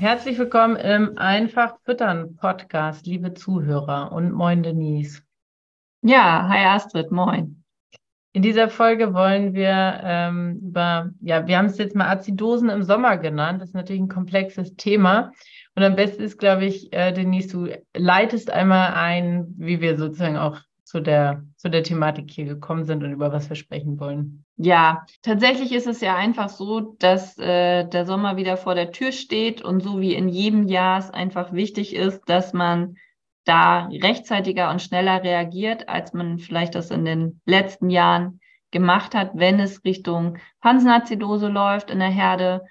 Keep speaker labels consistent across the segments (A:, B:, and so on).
A: Herzlich willkommen im Einfach Füttern Podcast, liebe Zuhörer und moin Denise.
B: Ja, hi Astrid, moin.
A: In dieser Folge wollen wir ähm, über, ja, wir haben es jetzt mal Azidosen im Sommer genannt. Das ist natürlich ein komplexes Thema. Und am besten ist, glaube ich, äh, Denise, du leitest einmal ein, wie wir sozusagen auch zu der, zu der Thematik hier gekommen sind und über was wir sprechen wollen.
B: Ja, tatsächlich ist es ja einfach so, dass äh, der Sommer wieder vor der Tür steht und so wie in jedem Jahr es einfach wichtig ist, dass man da rechtzeitiger und schneller reagiert, als man vielleicht das in den letzten Jahren gemacht hat, wenn es Richtung Pansenazidose läuft in der Herde.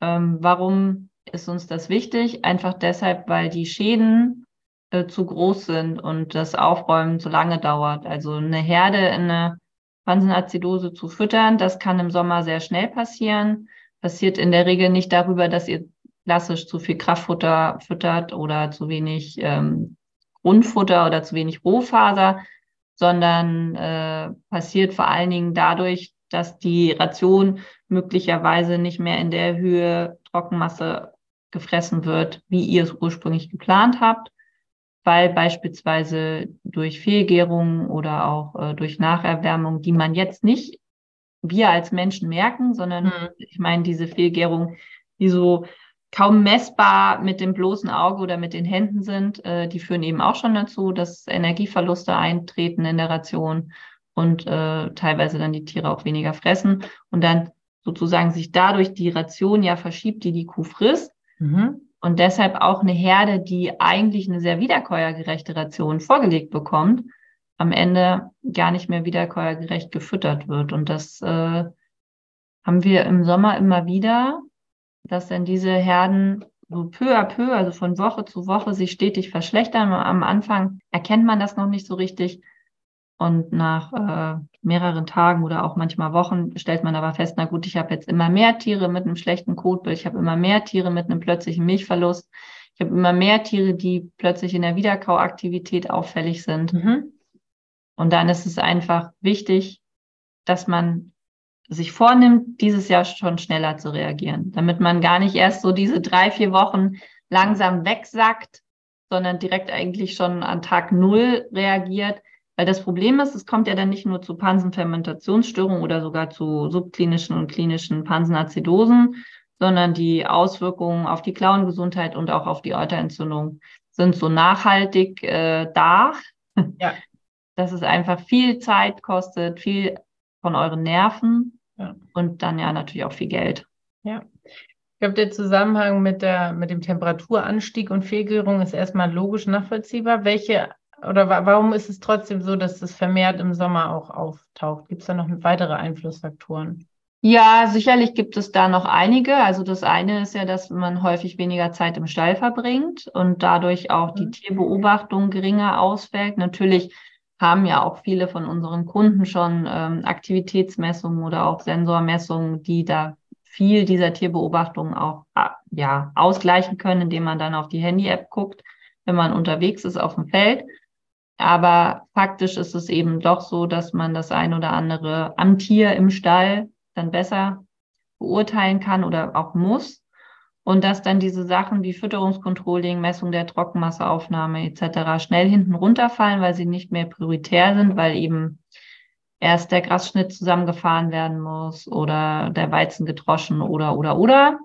B: Ähm, warum ist uns das wichtig? Einfach deshalb, weil die Schäden äh, zu groß sind und das Aufräumen zu lange dauert. Also eine Herde in eine Pansenazidose zu füttern, das kann im Sommer sehr schnell passieren. Passiert in der Regel nicht darüber, dass ihr klassisch zu viel Kraftfutter füttert oder zu wenig ähm, Grundfutter oder zu wenig Rohfaser, sondern äh, passiert vor allen Dingen dadurch, dass die Ration möglicherweise nicht mehr in der Höhe Trockenmasse gefressen wird, wie ihr es ursprünglich geplant habt weil beispielsweise durch Fehlgärung oder auch äh, durch Nacherwärmung, die man jetzt nicht wir als Menschen merken, sondern mhm. ich meine diese Fehlgärung, die so kaum messbar mit dem bloßen Auge oder mit den Händen sind, äh, die führen eben auch schon dazu, dass Energieverluste eintreten in der Ration und äh, teilweise dann die Tiere auch weniger fressen und dann sozusagen sich dadurch die Ration ja verschiebt, die die Kuh frisst. Mhm und deshalb auch eine Herde, die eigentlich eine sehr wiederkäuergerechte Ration vorgelegt bekommt, am Ende gar nicht mehr wiederkäuergerecht gefüttert wird. Und das äh, haben wir im Sommer immer wieder, dass dann diese Herden so peu à peu, also von Woche zu Woche, sich stetig verschlechtern. Am Anfang erkennt man das noch nicht so richtig. Und nach äh, mehreren Tagen oder auch manchmal Wochen stellt man aber fest, na gut, ich habe jetzt immer mehr Tiere mit einem schlechten Kotbild, ich habe immer mehr Tiere mit einem plötzlichen Milchverlust, ich habe immer mehr Tiere, die plötzlich in der Wiederkauaktivität auffällig sind. Mhm. Und dann ist es einfach wichtig, dass man sich vornimmt, dieses Jahr schon schneller zu reagieren, damit man gar nicht erst so diese drei, vier Wochen langsam wegsackt, sondern direkt eigentlich schon an Tag Null reagiert, weil das Problem ist, es kommt ja dann nicht nur zu Pansenfermentationsstörungen oder sogar zu subklinischen und klinischen Pansenazidosen, sondern die Auswirkungen auf die Klauengesundheit und auch auf die Euterentzündung sind so nachhaltig äh, da, ja. dass es einfach viel Zeit kostet, viel von euren Nerven ja. und dann ja natürlich auch viel Geld.
A: Ja. Ich glaube, der Zusammenhang mit, der, mit dem Temperaturanstieg und Fehlgärung ist erstmal logisch nachvollziehbar. Welche oder warum ist es trotzdem so, dass das vermehrt im Sommer auch auftaucht? Gibt es da noch weitere Einflussfaktoren?
B: Ja, sicherlich gibt es da noch einige. Also das eine ist ja, dass man häufig weniger Zeit im Stall verbringt und dadurch auch die mhm. Tierbeobachtung geringer ausfällt. Natürlich haben ja auch viele von unseren Kunden schon ähm, Aktivitätsmessungen oder auch Sensormessungen, die da viel dieser Tierbeobachtung auch ja, ausgleichen können, indem man dann auf die Handy-App guckt, wenn man unterwegs ist auf dem Feld. Aber faktisch ist es eben doch so, dass man das ein oder andere am Tier im Stall dann besser beurteilen kann oder auch muss. Und dass dann diese Sachen wie Fütterungskontrolling, Messung der Trockenmasseaufnahme etc. schnell hinten runterfallen, weil sie nicht mehr prioritär sind, weil eben erst der Grasschnitt zusammengefahren werden muss oder der Weizen gedroschen oder oder oder.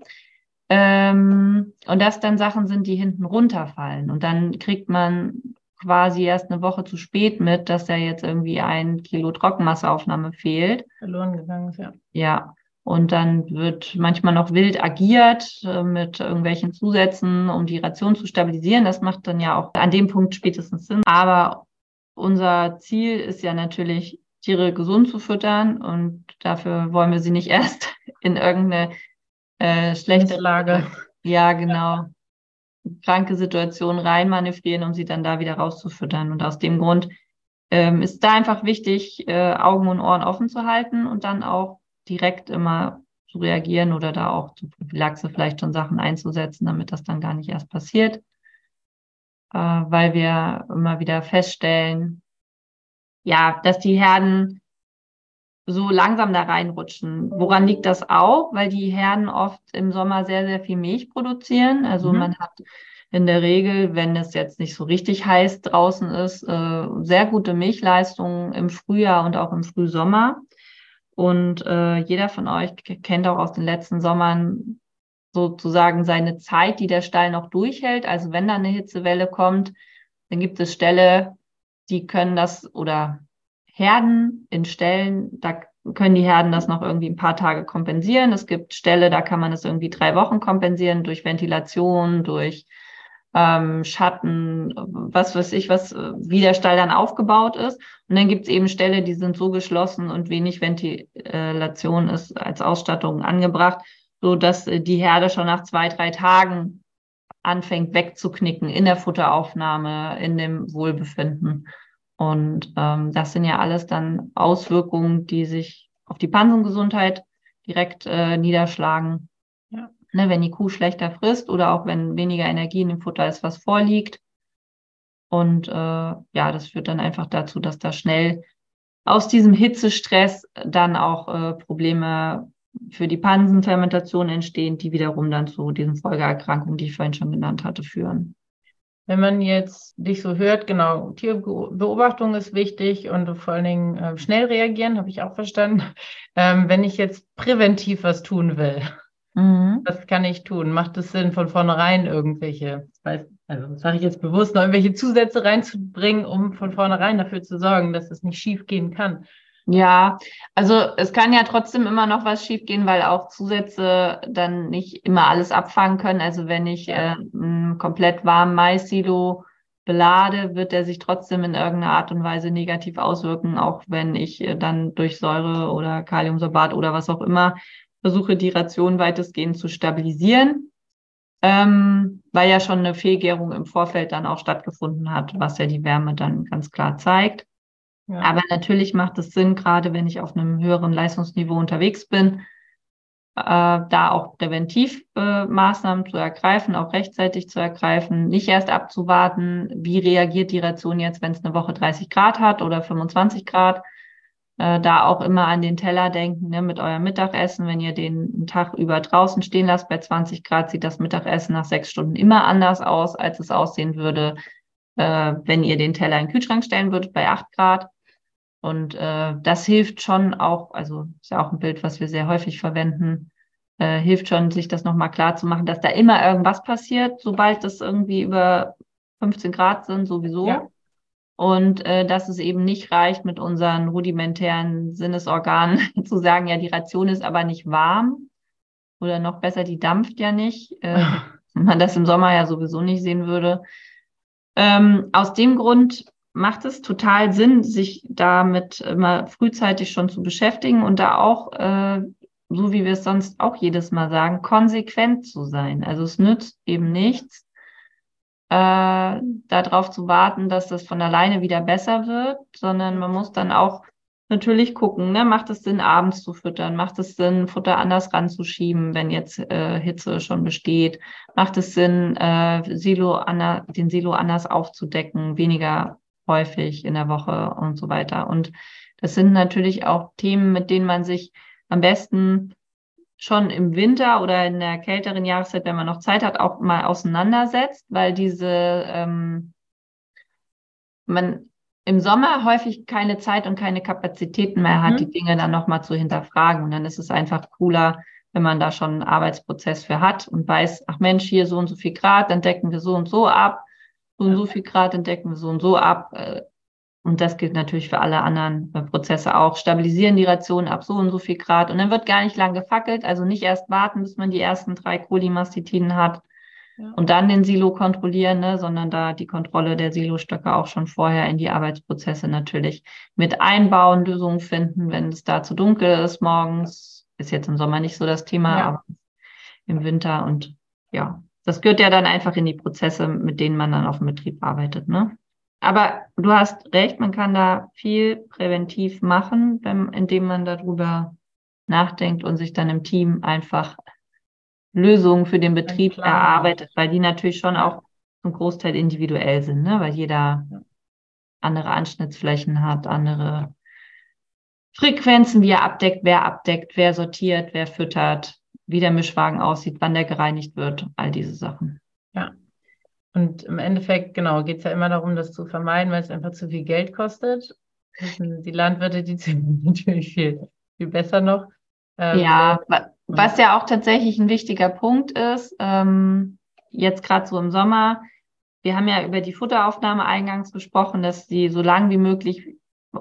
B: Ähm, und das dann Sachen sind, die hinten runterfallen. Und dann kriegt man quasi erst eine Woche zu spät mit, dass da jetzt irgendwie ein Kilo Trockenmasseaufnahme fehlt.
A: Verloren gegangen ist, ja.
B: Ja. Und dann wird manchmal noch wild agiert äh, mit irgendwelchen Zusätzen, um die Ration zu stabilisieren. Das macht dann ja auch an dem Punkt spätestens Sinn. Aber unser Ziel ist ja natürlich, Tiere gesund zu füttern und dafür wollen wir sie nicht erst in irgendeine äh, schlechte
A: Lage.
B: Ja, genau. Kranke Situation reinmanövrieren, um sie dann da wieder rauszufüttern. Und aus dem Grund ähm, ist da einfach wichtig, äh, Augen und Ohren offen zu halten und dann auch direkt immer zu reagieren oder da auch zur Prophylaxe vielleicht schon Sachen einzusetzen, damit das dann gar nicht erst passiert. Äh, weil wir immer wieder feststellen, ja, dass die Herden so langsam da reinrutschen. Woran liegt das auch? Weil die Herden oft im Sommer sehr, sehr viel Milch produzieren. Also mhm. man hat in der Regel, wenn es jetzt nicht so richtig heiß draußen ist, äh, sehr gute Milchleistungen im Frühjahr und auch im Frühsommer. Und äh, jeder von euch kennt auch aus den letzten Sommern sozusagen seine Zeit, die der Stall noch durchhält. Also wenn da eine Hitzewelle kommt, dann gibt es Ställe, die können das oder Herden in Stellen, da können die Herden das noch irgendwie ein paar Tage kompensieren. Es gibt Ställe, da kann man es irgendwie drei Wochen kompensieren durch Ventilation, durch ähm, Schatten, was weiß ich, was, wie der Stall dann aufgebaut ist. Und dann gibt es eben Ställe, die sind so geschlossen und wenig Ventilation ist als Ausstattung angebracht, so dass äh, die Herde schon nach zwei, drei Tagen anfängt wegzuknicken in der Futteraufnahme, in dem Wohlbefinden. Und ähm, das sind ja alles dann Auswirkungen, die sich auf die Pansengesundheit direkt äh, niederschlagen. Ja. Ne, wenn die Kuh schlechter frisst oder auch wenn weniger Energie in dem Futter ist, was vorliegt. Und äh, ja, das führt dann einfach dazu, dass da schnell aus diesem Hitzestress dann auch äh, Probleme für die Pansenfermentation entstehen, die wiederum dann zu diesen Folgeerkrankungen, die ich vorhin schon genannt hatte, führen.
A: Wenn man jetzt dich so hört, genau, Tierbeobachtung ist wichtig und vor allen Dingen äh, schnell reagieren, habe ich auch verstanden. Ähm, wenn ich jetzt präventiv was tun will, mhm. was kann ich tun? Macht es Sinn, von vornherein irgendwelche, weiß, also sage ich jetzt bewusst, noch irgendwelche Zusätze reinzubringen, um von vornherein dafür zu sorgen, dass es nicht schief gehen kann?
B: Ja, also es kann ja trotzdem immer noch was schiefgehen, weil auch Zusätze dann nicht immer alles abfangen können. Also wenn ich ja. äh, ein komplett warmen Mais-Silo belade, wird er sich trotzdem in irgendeiner Art und Weise negativ auswirken, auch wenn ich äh, dann durch Säure oder Kaliumsorbat oder was auch immer versuche, die Ration weitestgehend zu stabilisieren, ähm, weil ja schon eine Fehlgärung im Vorfeld dann auch stattgefunden hat, was ja die Wärme dann ganz klar zeigt. Aber natürlich macht es Sinn, gerade wenn ich auf einem höheren Leistungsniveau unterwegs bin, äh, da auch Präventivmaßnahmen äh, zu ergreifen, auch rechtzeitig zu ergreifen, nicht erst abzuwarten, wie reagiert die Ration jetzt, wenn es eine Woche 30 Grad hat oder 25 Grad. Äh, da auch immer an den Teller denken ne, mit eurem Mittagessen. Wenn ihr den Tag über draußen stehen lasst bei 20 Grad, sieht das Mittagessen nach sechs Stunden immer anders aus, als es aussehen würde, äh, wenn ihr den Teller in den Kühlschrank stellen würdet bei 8 Grad. Und äh, das hilft schon auch, also ist ja auch ein Bild, was wir sehr häufig verwenden, äh, hilft schon, sich das nochmal klar zu machen, dass da immer irgendwas passiert, sobald es irgendwie über 15 Grad sind, sowieso. Ja. Und äh, dass es eben nicht reicht, mit unseren rudimentären Sinnesorganen zu sagen, ja, die Ration ist aber nicht warm. Oder noch besser, die dampft ja nicht. Äh, wenn man das im Sommer ja sowieso nicht sehen würde. Ähm, aus dem Grund macht es total Sinn, sich damit immer frühzeitig schon zu beschäftigen und da auch, äh, so wie wir es sonst auch jedes Mal sagen, konsequent zu sein. Also es nützt eben nichts, äh, darauf zu warten, dass das von alleine wieder besser wird, sondern man muss dann auch natürlich gucken, ne? macht es Sinn, abends zu füttern? Macht es Sinn, Futter anders ranzuschieben, wenn jetzt äh, Hitze schon besteht? Macht es Sinn, äh, Silo an, den Silo anders aufzudecken, weniger häufig in der Woche und so weiter. Und das sind natürlich auch Themen, mit denen man sich am besten schon im Winter oder in der kälteren Jahreszeit, wenn man noch Zeit hat, auch mal auseinandersetzt, weil diese ähm, man im Sommer häufig keine Zeit und keine Kapazitäten mehr hat, mhm. die Dinge dann nochmal zu hinterfragen. Und dann ist es einfach cooler, wenn man da schon einen Arbeitsprozess für hat und weiß, ach Mensch, hier so und so viel Grad, dann decken wir so und so ab, so und so viel Grad, dann decken wir so und so ab. Äh, und das gilt natürlich für alle anderen Prozesse auch. Stabilisieren die Ration ab so und so viel Grad. Und dann wird gar nicht lang gefackelt. Also nicht erst warten, bis man die ersten drei Cholimastitiden hat ja. und dann den Silo kontrollieren, ne, sondern da die Kontrolle der Silostöcke auch schon vorher in die Arbeitsprozesse natürlich mit einbauen, Lösungen finden, wenn es da zu dunkel ist morgens. Ist jetzt im Sommer nicht so das Thema, ja. aber im Winter und ja, das gehört ja dann einfach in die Prozesse, mit denen man dann auf dem Betrieb arbeitet, ne? Aber du hast recht, man kann da viel präventiv machen, wenn, indem man darüber nachdenkt und sich dann im Team einfach Lösungen für den Betrieb erarbeitet, weil die natürlich schon auch zum Großteil individuell sind, ne? weil jeder andere Anschnittsflächen hat, andere Frequenzen, wie er abdeckt, wer abdeckt, wer sortiert, wer füttert, wie der Mischwagen aussieht, wann der gereinigt wird, all diese Sachen.
A: Ja, und im Endeffekt, genau, geht es ja immer darum, das zu vermeiden, weil es einfach zu viel Geld kostet. Die Landwirte, die sind natürlich viel, viel besser noch.
B: Ähm, ja, was ja auch tatsächlich ein wichtiger Punkt ist, ähm, jetzt gerade so im Sommer, wir haben ja über die Futteraufnahme eingangs gesprochen, dass sie so lang wie möglich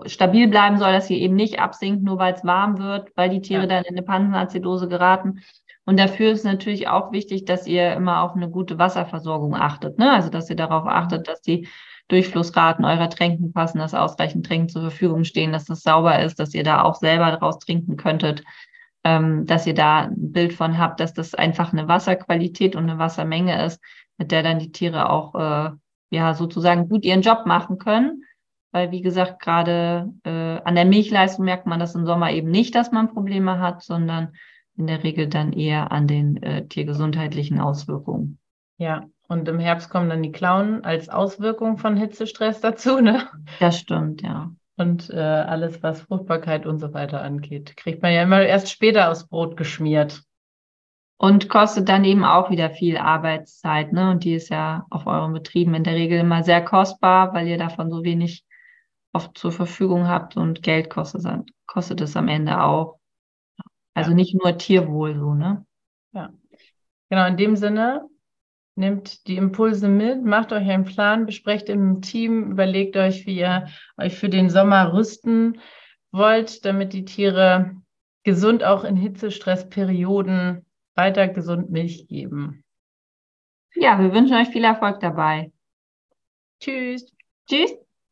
B: stabil bleiben soll, dass sie eben nicht absinkt, nur weil es warm wird, weil die Tiere ja. dann in eine Pansenazidose geraten. Und dafür ist natürlich auch wichtig, dass ihr immer auf eine gute Wasserversorgung achtet. Ne? Also, dass ihr darauf achtet, dass die Durchflussraten eurer Tränken passen, dass ausreichend Tränken zur Verfügung stehen, dass das sauber ist, dass ihr da auch selber draus trinken könntet, ähm, dass ihr da ein Bild von habt, dass das einfach eine Wasserqualität und eine Wassermenge ist, mit der dann die Tiere auch äh, ja sozusagen gut ihren Job machen können. Weil, wie gesagt, gerade äh, an der Milchleistung merkt man das im Sommer eben nicht, dass man Probleme hat, sondern in der Regel dann eher an den äh, tiergesundheitlichen Auswirkungen.
A: Ja, und im Herbst kommen dann die Klauen als Auswirkung von Hitzestress dazu, ne?
B: Das stimmt, ja.
A: Und äh, alles, was Fruchtbarkeit und so weiter angeht, kriegt man ja immer erst später aufs Brot geschmiert.
B: Und kostet dann eben auch wieder viel Arbeitszeit, ne? Und die ist ja auf euren Betrieben in der Regel immer sehr kostbar, weil ihr davon so wenig oft zur Verfügung habt und Geld kostet, kostet es am Ende auch. Also ja. nicht nur Tierwohl so, ne?
A: Ja. Genau, in dem Sinne, nehmt die Impulse mit, macht euch einen Plan, besprecht im Team, überlegt euch, wie ihr euch für den Sommer rüsten wollt, damit die Tiere gesund auch in Hitzestressperioden weiter gesund Milch geben.
B: Ja, wir wünschen euch viel Erfolg dabei.
A: Tschüss.
B: Tschüss.